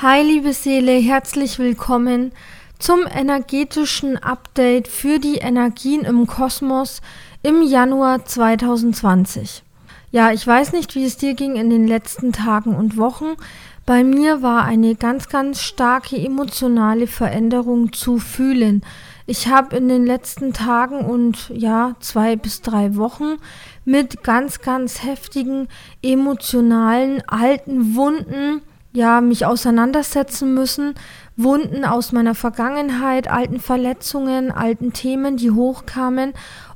Hi liebe Seele, herzlich willkommen zum energetischen Update für die Energien im Kosmos im Januar 2020. Ja, ich weiß nicht, wie es dir ging in den letzten Tagen und Wochen. Bei mir war eine ganz, ganz starke emotionale Veränderung zu fühlen. Ich habe in den letzten Tagen und ja, zwei bis drei Wochen mit ganz, ganz heftigen emotionalen alten Wunden ja, mich auseinandersetzen müssen, Wunden aus meiner Vergangenheit, alten Verletzungen, alten Themen, die hochkamen.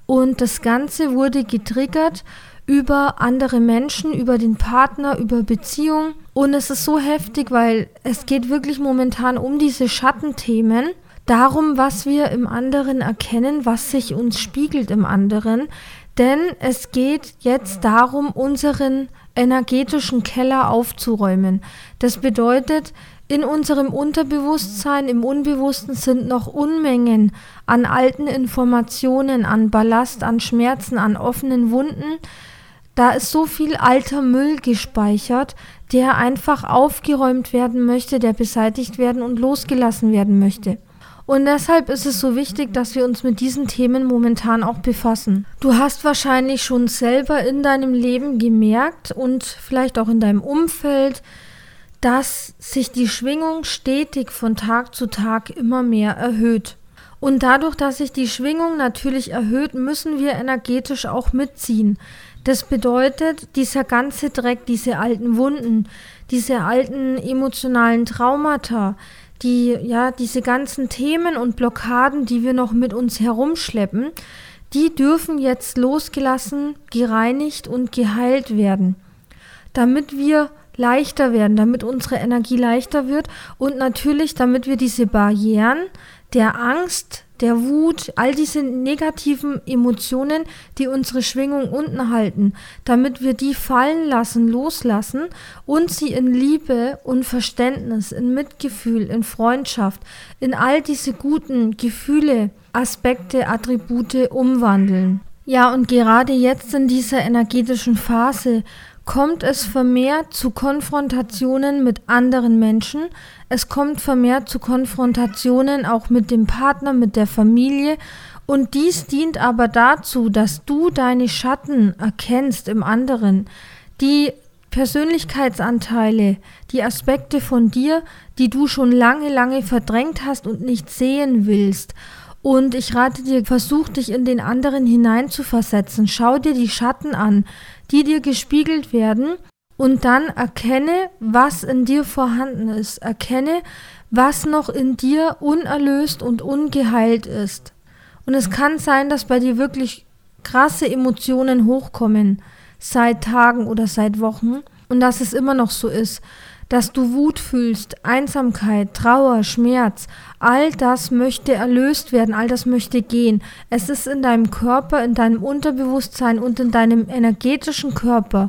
Und das Ganze wurde getriggert über andere Menschen, über den Partner, über Beziehungen und es ist so heftig, weil es geht wirklich momentan um diese Schattenthemen, darum, was wir im anderen erkennen, was sich uns spiegelt im anderen, denn es geht jetzt darum, unseren energetischen Keller aufzuräumen. Das bedeutet, in unserem Unterbewusstsein, im Unbewussten sind noch Unmengen an alten Informationen, an Ballast, an Schmerzen, an offenen Wunden. Da ist so viel alter Müll gespeichert, der einfach aufgeräumt werden möchte, der beseitigt werden und losgelassen werden möchte. Und deshalb ist es so wichtig, dass wir uns mit diesen Themen momentan auch befassen. Du hast wahrscheinlich schon selber in deinem Leben gemerkt und vielleicht auch in deinem Umfeld, dass sich die Schwingung stetig von Tag zu Tag immer mehr erhöht. Und dadurch, dass sich die Schwingung natürlich erhöht, müssen wir energetisch auch mitziehen. Das bedeutet, dieser ganze Dreck, diese alten Wunden, diese alten emotionalen Traumata, die, ja, diese ganzen Themen und Blockaden, die wir noch mit uns herumschleppen, die dürfen jetzt losgelassen, gereinigt und geheilt werden, damit wir leichter werden, damit unsere Energie leichter wird und natürlich, damit wir diese Barrieren der Angst, der Wut, all diese negativen Emotionen, die unsere Schwingung unten halten, damit wir die fallen lassen, loslassen und sie in Liebe und Verständnis, in Mitgefühl, in Freundschaft, in all diese guten Gefühle, Aspekte, Attribute umwandeln. Ja, und gerade jetzt in dieser energetischen Phase kommt es vermehrt zu Konfrontationen mit anderen Menschen, es kommt vermehrt zu Konfrontationen auch mit dem Partner, mit der Familie und dies dient aber dazu, dass du deine Schatten erkennst im anderen, die Persönlichkeitsanteile, die Aspekte von dir, die du schon lange, lange verdrängt hast und nicht sehen willst. Und ich rate dir, versuch dich in den anderen hineinzuversetzen. Schau dir die Schatten an, die dir gespiegelt werden und dann erkenne, was in dir vorhanden ist. Erkenne, was noch in dir unerlöst und ungeheilt ist. Und es kann sein, dass bei dir wirklich krasse Emotionen hochkommen, seit Tagen oder seit Wochen, und dass es immer noch so ist, dass du Wut fühlst, Einsamkeit, Trauer, Schmerz, all das möchte erlöst werden, all das möchte gehen. Es ist in deinem Körper, in deinem Unterbewusstsein und in deinem energetischen Körper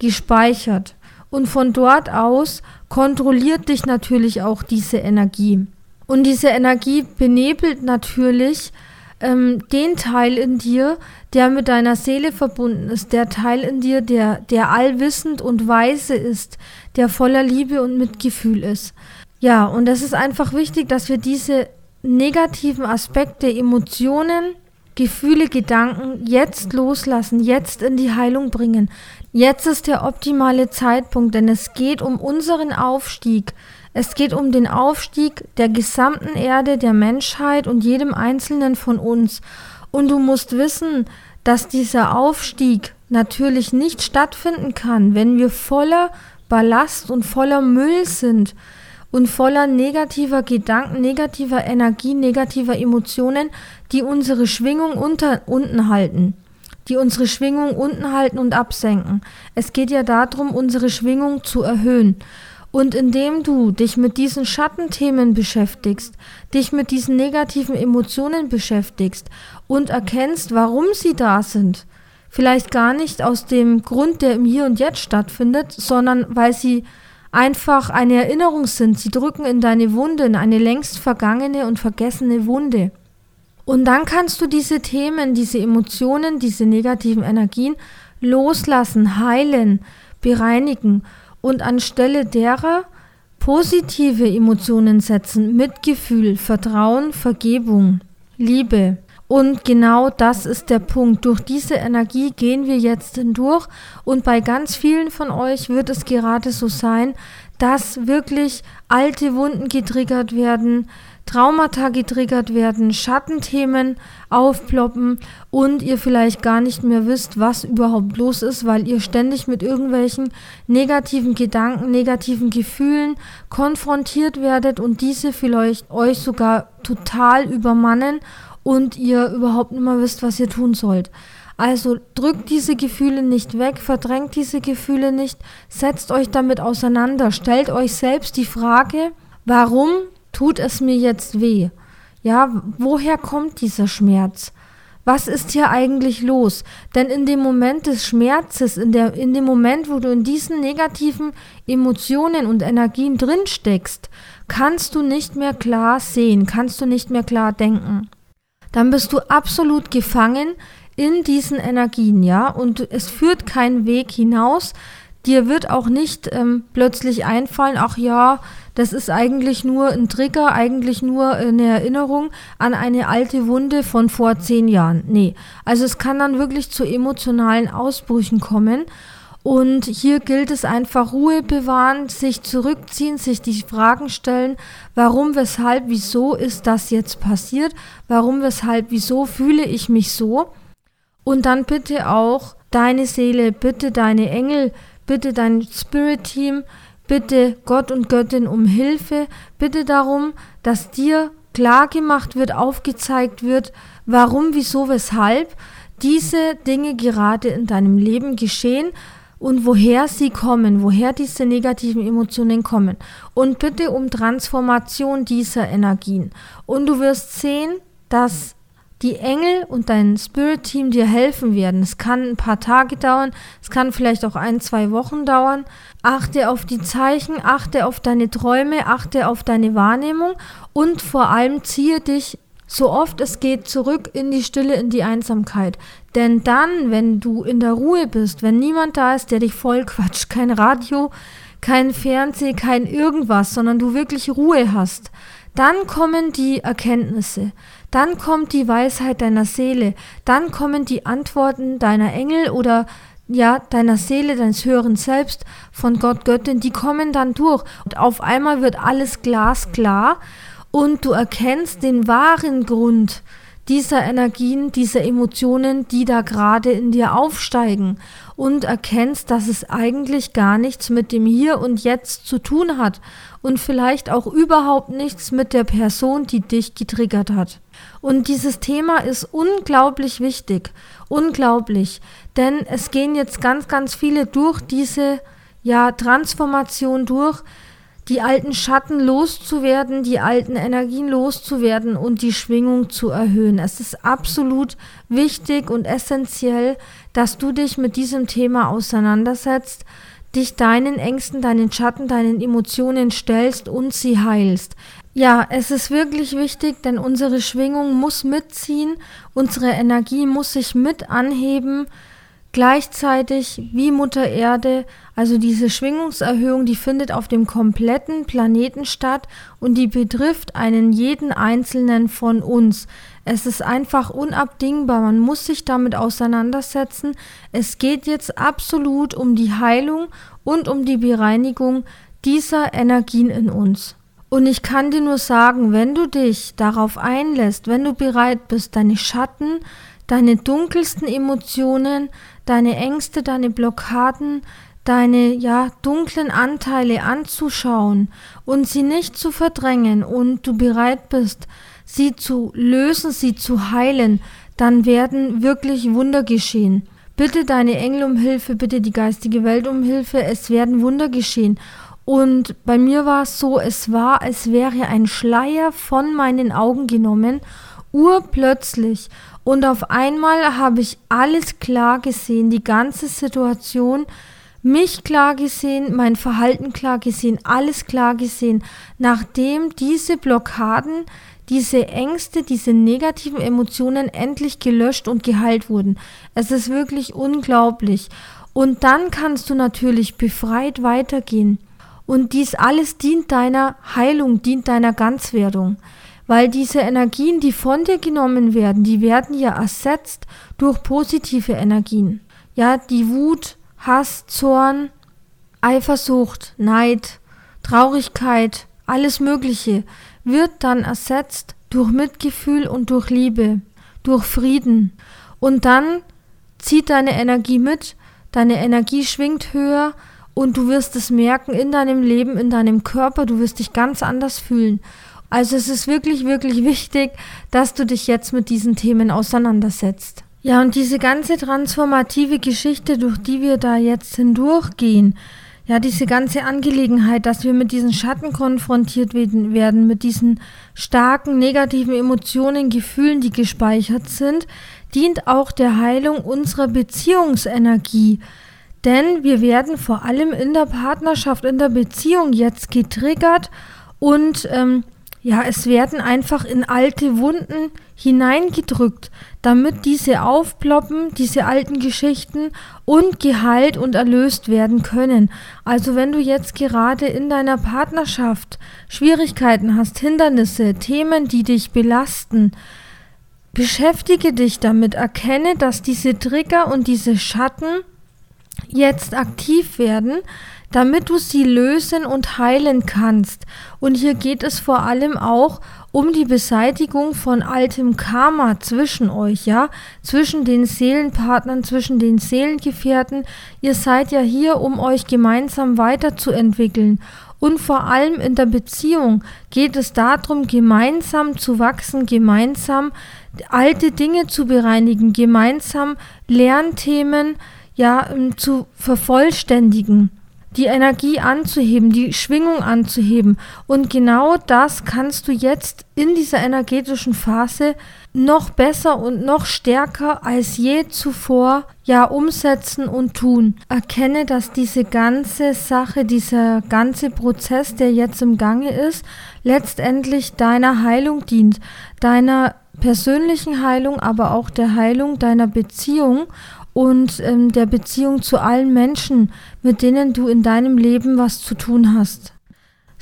gespeichert. Und von dort aus kontrolliert dich natürlich auch diese Energie. Und diese Energie benebelt natürlich ähm, den Teil in dir, der mit deiner Seele verbunden ist, der Teil in dir, der, der allwissend und weise ist, der voller Liebe und Mitgefühl ist. Ja, und es ist einfach wichtig, dass wir diese negativen Aspekte, Emotionen, Gefühle, Gedanken jetzt loslassen, jetzt in die Heilung bringen. Jetzt ist der optimale Zeitpunkt, denn es geht um unseren Aufstieg. Es geht um den Aufstieg der gesamten Erde, der Menschheit und jedem Einzelnen von uns. Und du musst wissen, dass dieser Aufstieg natürlich nicht stattfinden kann, wenn wir voller Ballast und voller Müll sind und voller negativer Gedanken, negativer Energie, negativer Emotionen, die unsere Schwingung unter, unten halten, die unsere Schwingung unten halten und absenken. Es geht ja darum, unsere Schwingung zu erhöhen. Und indem du dich mit diesen Schattenthemen beschäftigst, dich mit diesen negativen Emotionen beschäftigst und erkennst, warum sie da sind, vielleicht gar nicht aus dem Grund, der im Hier und Jetzt stattfindet, sondern weil sie einfach eine Erinnerung sind. Sie drücken in deine Wunde, in eine längst vergangene und vergessene Wunde. Und dann kannst du diese Themen, diese Emotionen, diese negativen Energien loslassen, heilen, bereinigen und anstelle derer positive Emotionen setzen, Mitgefühl, Vertrauen, Vergebung, Liebe. Und genau das ist der Punkt. Durch diese Energie gehen wir jetzt hindurch und bei ganz vielen von euch wird es gerade so sein, dass wirklich alte Wunden getriggert werden, Traumata getriggert werden, Schattenthemen aufploppen und ihr vielleicht gar nicht mehr wisst, was überhaupt los ist, weil ihr ständig mit irgendwelchen negativen Gedanken, negativen Gefühlen konfrontiert werdet und diese vielleicht euch sogar total übermannen und ihr überhaupt nicht mehr wisst, was ihr tun sollt. Also drückt diese Gefühle nicht weg, verdrängt diese Gefühle nicht, setzt euch damit auseinander, stellt euch selbst die Frage, warum tut es mir jetzt weh? Ja, woher kommt dieser Schmerz? Was ist hier eigentlich los? Denn in dem Moment des Schmerzes, in, der, in dem Moment, wo du in diesen negativen Emotionen und Energien drin steckst, kannst du nicht mehr klar sehen, kannst du nicht mehr klar denken. Dann bist du absolut gefangen in diesen Energien, ja, und es führt keinen Weg hinaus. Dir wird auch nicht ähm, plötzlich einfallen, ach ja, das ist eigentlich nur ein Trigger, eigentlich nur eine Erinnerung an eine alte Wunde von vor zehn Jahren. Nee, also es kann dann wirklich zu emotionalen Ausbrüchen kommen. Und hier gilt es einfach Ruhe bewahren, sich zurückziehen, sich die Fragen stellen, warum, weshalb, wieso ist das jetzt passiert, warum, weshalb, wieso fühle ich mich so. Und dann bitte auch deine Seele, bitte deine Engel, bitte dein Spirit-Team, bitte Gott und Göttin um Hilfe, bitte darum, dass dir klar gemacht wird, aufgezeigt wird, warum, wieso, weshalb diese Dinge gerade in deinem Leben geschehen und woher sie kommen, woher diese negativen Emotionen kommen. Und bitte um Transformation dieser Energien. Und du wirst sehen, dass die Engel und dein Spirit-Team dir helfen werden. Es kann ein paar Tage dauern, es kann vielleicht auch ein, zwei Wochen dauern. Achte auf die Zeichen, achte auf deine Träume, achte auf deine Wahrnehmung und vor allem ziehe dich so oft es geht zurück in die Stille, in die Einsamkeit. Denn dann, wenn du in der Ruhe bist, wenn niemand da ist, der dich voll quatscht, kein Radio, kein Fernseh, kein irgendwas, sondern du wirklich Ruhe hast, dann kommen die Erkenntnisse, dann kommt die Weisheit deiner Seele, dann kommen die Antworten deiner Engel oder ja, deiner Seele, deines höheren Selbst, von Gott, Göttin, die kommen dann durch. Und auf einmal wird alles glasklar und du erkennst den wahren Grund dieser Energien, dieser Emotionen, die da gerade in dir aufsteigen. Und erkennst, dass es eigentlich gar nichts mit dem Hier und Jetzt zu tun hat. Und vielleicht auch überhaupt nichts mit der Person, die dich getriggert hat. Und dieses Thema ist unglaublich wichtig, unglaublich, denn es gehen jetzt ganz, ganz viele durch diese ja, Transformation durch, die alten Schatten loszuwerden, die alten Energien loszuwerden und die Schwingung zu erhöhen. Es ist absolut wichtig und essentiell, dass du dich mit diesem Thema auseinandersetzt, dich deinen Ängsten, deinen Schatten, deinen Emotionen stellst und sie heilst. Ja, es ist wirklich wichtig, denn unsere Schwingung muss mitziehen, unsere Energie muss sich mit anheben, Gleichzeitig wie Mutter Erde, also diese Schwingungserhöhung, die findet auf dem kompletten Planeten statt und die betrifft einen jeden einzelnen von uns. Es ist einfach unabdingbar, man muss sich damit auseinandersetzen. Es geht jetzt absolut um die Heilung und um die Bereinigung dieser Energien in uns. Und ich kann dir nur sagen, wenn du dich darauf einlässt, wenn du bereit bist, deine Schatten, deine dunkelsten Emotionen, deine Ängste, deine Blockaden, deine ja dunklen Anteile anzuschauen und sie nicht zu verdrängen und du bereit bist, sie zu lösen, sie zu heilen, dann werden wirklich Wunder geschehen. Bitte deine Engel um Hilfe, bitte die geistige Welt um Hilfe, es werden Wunder geschehen. Und bei mir war es so, es war, als wäre ein Schleier von meinen Augen genommen, urplötzlich. Und auf einmal habe ich alles klar gesehen, die ganze Situation, mich klar gesehen, mein Verhalten klar gesehen, alles klar gesehen, nachdem diese Blockaden, diese Ängste, diese negativen Emotionen endlich gelöscht und geheilt wurden. Es ist wirklich unglaublich. Und dann kannst du natürlich befreit weitergehen. Und dies alles dient deiner Heilung, dient deiner Ganzwerdung. Weil diese Energien, die von dir genommen werden, die werden ja ersetzt durch positive Energien. Ja, die Wut, Hass, Zorn, Eifersucht, Neid, Traurigkeit, alles Mögliche wird dann ersetzt durch Mitgefühl und durch Liebe, durch Frieden. Und dann zieht deine Energie mit, deine Energie schwingt höher und du wirst es merken in deinem Leben, in deinem Körper, du wirst dich ganz anders fühlen. Also es ist wirklich, wirklich wichtig, dass du dich jetzt mit diesen Themen auseinandersetzt. Ja, und diese ganze transformative Geschichte, durch die wir da jetzt hindurchgehen, ja, diese ganze Angelegenheit, dass wir mit diesen Schatten konfrontiert werden, mit diesen starken negativen Emotionen, Gefühlen, die gespeichert sind, dient auch der Heilung unserer Beziehungsenergie. Denn wir werden vor allem in der Partnerschaft, in der Beziehung jetzt getriggert und ähm, ja, es werden einfach in alte Wunden hineingedrückt, damit diese aufploppen, diese alten Geschichten und geheilt und erlöst werden können. Also wenn du jetzt gerade in deiner Partnerschaft Schwierigkeiten hast, Hindernisse, Themen, die dich belasten, beschäftige dich damit, erkenne, dass diese Trigger und diese Schatten jetzt aktiv werden, damit du sie lösen und heilen kannst. Und hier geht es vor allem auch um die Beseitigung von altem Karma zwischen euch, ja, zwischen den Seelenpartnern, zwischen den Seelengefährten. Ihr seid ja hier, um euch gemeinsam weiterzuentwickeln. Und vor allem in der Beziehung geht es darum, gemeinsam zu wachsen, gemeinsam alte Dinge zu bereinigen, gemeinsam Lernthemen ja zu vervollständigen die Energie anzuheben, die Schwingung anzuheben. Und genau das kannst du jetzt in dieser energetischen Phase noch besser und noch stärker als je zuvor ja umsetzen und tun. Erkenne, dass diese ganze Sache, dieser ganze Prozess, der jetzt im Gange ist, letztendlich deiner Heilung dient, deiner persönlichen Heilung, aber auch der Heilung deiner Beziehung und ähm, der Beziehung zu allen Menschen, mit denen du in deinem Leben was zu tun hast.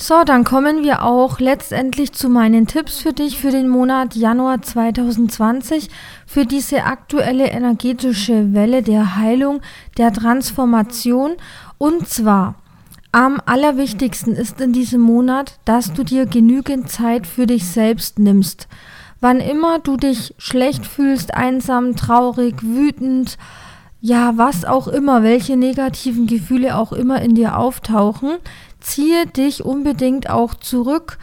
So, dann kommen wir auch letztendlich zu meinen Tipps für dich für den Monat Januar 2020, für diese aktuelle energetische Welle der Heilung, der Transformation. Und zwar, am allerwichtigsten ist in diesem Monat, dass du dir genügend Zeit für dich selbst nimmst. Wann immer du dich schlecht fühlst, einsam, traurig, wütend, ja, was auch immer, welche negativen Gefühle auch immer in dir auftauchen, ziehe dich unbedingt auch zurück,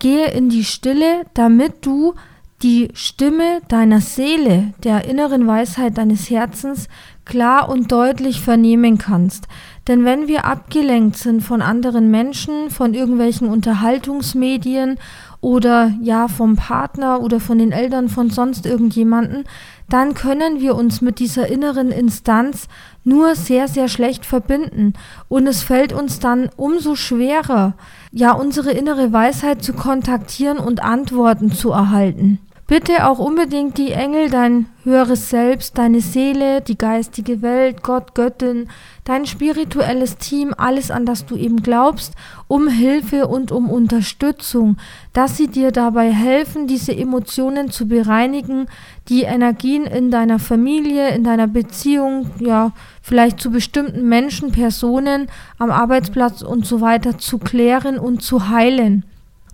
gehe in die Stille, damit du die Stimme deiner Seele, der inneren Weisheit deines Herzens klar und deutlich vernehmen kannst. Denn wenn wir abgelenkt sind von anderen Menschen, von irgendwelchen Unterhaltungsmedien oder ja vom Partner oder von den Eltern von sonst irgendjemanden, dann können wir uns mit dieser inneren Instanz nur sehr, sehr schlecht verbinden. Und es fällt uns dann umso schwerer, ja, unsere innere Weisheit zu kontaktieren und Antworten zu erhalten. Bitte auch unbedingt die Engel, dein höheres Selbst, deine Seele, die geistige Welt, Gott, Göttin, dein spirituelles Team, alles an das du eben glaubst, um Hilfe und um Unterstützung, dass sie dir dabei helfen, diese Emotionen zu bereinigen, die Energien in deiner Familie, in deiner Beziehung, ja, vielleicht zu bestimmten Menschen, Personen am Arbeitsplatz und so weiter zu klären und zu heilen.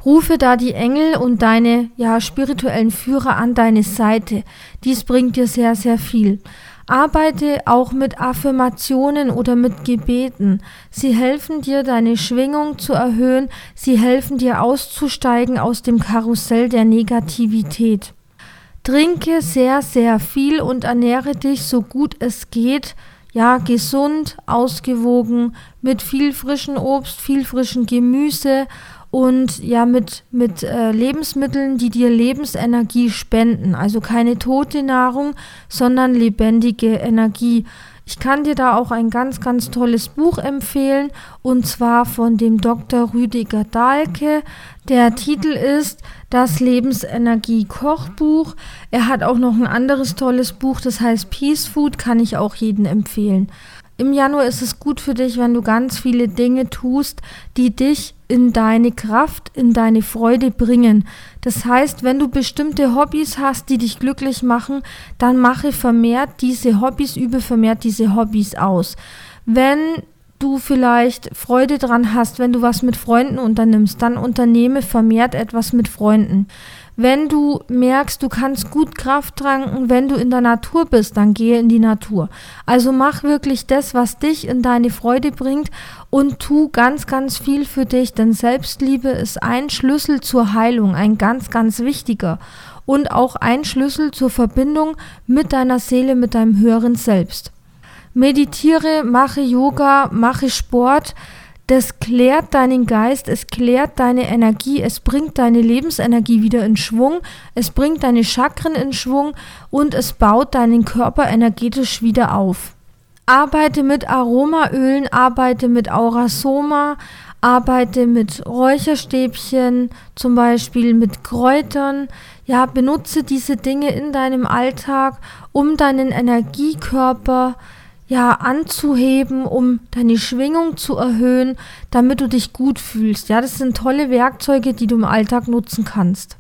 Rufe da die Engel und deine ja spirituellen Führer an deine Seite. Dies bringt dir sehr sehr viel. Arbeite auch mit Affirmationen oder mit Gebeten. Sie helfen dir, deine Schwingung zu erhöhen. Sie helfen dir auszusteigen aus dem Karussell der Negativität. Trinke sehr, sehr viel und ernähre dich so gut es geht ja, gesund, ausgewogen, mit viel frischen Obst, viel frischen Gemüse und ja, mit, mit äh, Lebensmitteln, die dir Lebensenergie spenden. Also keine tote Nahrung, sondern lebendige Energie. Ich kann dir da auch ein ganz, ganz tolles Buch empfehlen und zwar von dem Dr. Rüdiger Dahlke. Der Titel ist Das Lebensenergie Kochbuch. Er hat auch noch ein anderes tolles Buch, das heißt Peace Food, kann ich auch jedem empfehlen. Im Januar ist es gut für dich, wenn du ganz viele Dinge tust, die dich in deine Kraft, in deine Freude bringen. Das heißt, wenn du bestimmte Hobbys hast, die dich glücklich machen, dann mache vermehrt diese Hobbys, übe vermehrt diese Hobbys aus. Wenn du vielleicht Freude dran hast, wenn du was mit Freunden unternimmst, dann unternehme vermehrt etwas mit Freunden. Wenn du merkst, du kannst gut Kraft tranken, wenn du in der Natur bist, dann gehe in die Natur. Also mach wirklich das, was dich in deine Freude bringt und tu ganz, ganz viel für dich, denn Selbstliebe ist ein Schlüssel zur Heilung, ein ganz, ganz wichtiger und auch ein Schlüssel zur Verbindung mit deiner Seele, mit deinem höheren Selbst. Meditiere, mache Yoga, mache Sport, das klärt deinen Geist, es klärt deine Energie, es bringt deine Lebensenergie wieder in Schwung, es bringt deine Chakren in Schwung und es baut deinen Körper energetisch wieder auf. Arbeite mit Aromaölen, arbeite mit Aurasoma, arbeite mit Räucherstäbchen, zum Beispiel mit Kräutern. Ja, benutze diese Dinge in deinem Alltag, um deinen Energiekörper zu ja, anzuheben, um deine Schwingung zu erhöhen, damit du dich gut fühlst. Ja, das sind tolle Werkzeuge, die du im Alltag nutzen kannst.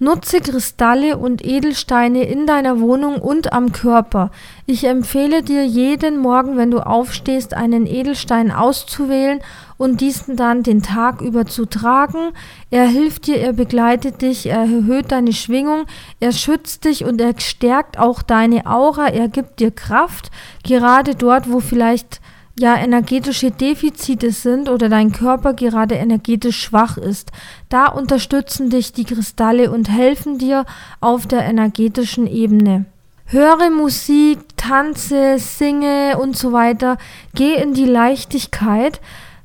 Nutze Kristalle und Edelsteine in deiner Wohnung und am Körper. Ich empfehle dir jeden Morgen, wenn du aufstehst, einen Edelstein auszuwählen und diesen dann den Tag über zu tragen. Er hilft dir, er begleitet dich, er erhöht deine Schwingung, er schützt dich und er stärkt auch deine Aura, er gibt dir Kraft, gerade dort, wo vielleicht ja energetische Defizite sind oder dein Körper gerade energetisch schwach ist. Da unterstützen dich die Kristalle und helfen dir auf der energetischen Ebene. Höre Musik, tanze, singe und so weiter. Geh in die Leichtigkeit.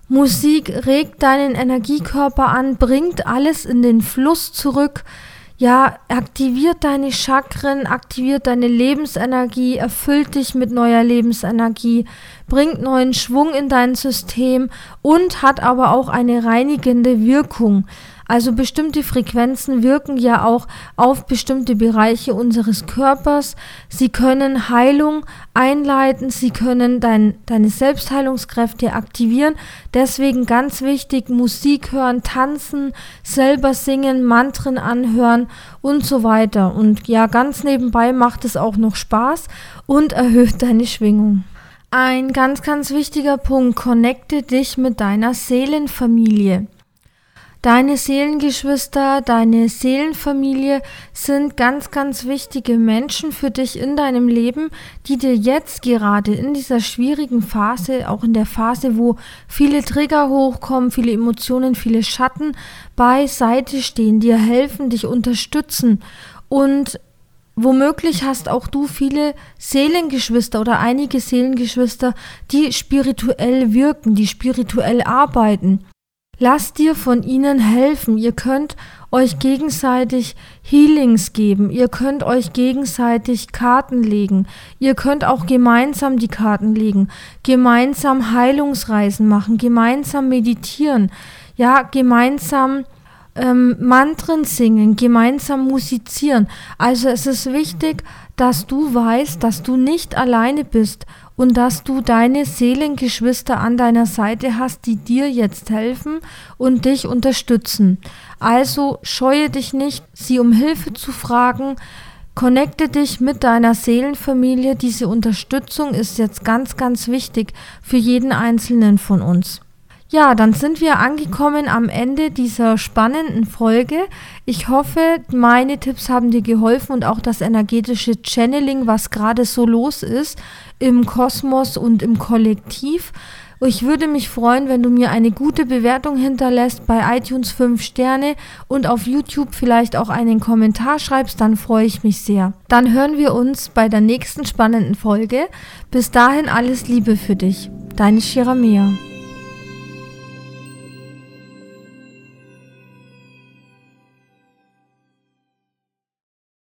Musik regt deinen Energiekörper an, bringt alles in den Fluss zurück ja, aktiviert deine Chakren, aktiviert deine Lebensenergie, erfüllt dich mit neuer Lebensenergie, bringt neuen Schwung in dein System und hat aber auch eine reinigende Wirkung. Also bestimmte Frequenzen wirken ja auch auf bestimmte Bereiche unseres Körpers. Sie können Heilung einleiten, sie können dein, deine Selbstheilungskräfte aktivieren. Deswegen ganz wichtig, Musik hören, tanzen, selber singen, Mantren anhören und so weiter. Und ja, ganz nebenbei macht es auch noch Spaß und erhöht deine Schwingung. Ein ganz, ganz wichtiger Punkt, connecte dich mit deiner Seelenfamilie. Deine Seelengeschwister, deine Seelenfamilie sind ganz, ganz wichtige Menschen für dich in deinem Leben, die dir jetzt gerade in dieser schwierigen Phase, auch in der Phase, wo viele Trigger hochkommen, viele Emotionen, viele Schatten beiseite stehen, dir helfen, dich unterstützen und Womöglich hast auch du viele Seelengeschwister oder einige Seelengeschwister, die spirituell wirken, die spirituell arbeiten. Lass dir von ihnen helfen. Ihr könnt euch gegenseitig Healings geben. Ihr könnt euch gegenseitig Karten legen. Ihr könnt auch gemeinsam die Karten legen. Gemeinsam Heilungsreisen machen. Gemeinsam meditieren. Ja, gemeinsam ähm, Mantren singen. Gemeinsam musizieren. Also es ist wichtig, dass du weißt, dass du nicht alleine bist und dass du deine Seelengeschwister an deiner Seite hast, die dir jetzt helfen und dich unterstützen. Also scheue dich nicht, sie um Hilfe zu fragen. Connecte dich mit deiner Seelenfamilie. Diese Unterstützung ist jetzt ganz, ganz wichtig für jeden einzelnen von uns. Ja, dann sind wir angekommen am Ende dieser spannenden Folge. Ich hoffe, meine Tipps haben dir geholfen und auch das energetische Channeling, was gerade so los ist im Kosmos und im Kollektiv. Ich würde mich freuen, wenn du mir eine gute Bewertung hinterlässt bei iTunes 5 Sterne und auf YouTube vielleicht auch einen Kommentar schreibst, dann freue ich mich sehr. Dann hören wir uns bei der nächsten spannenden Folge. Bis dahin alles Liebe für dich. Deine Shiramia.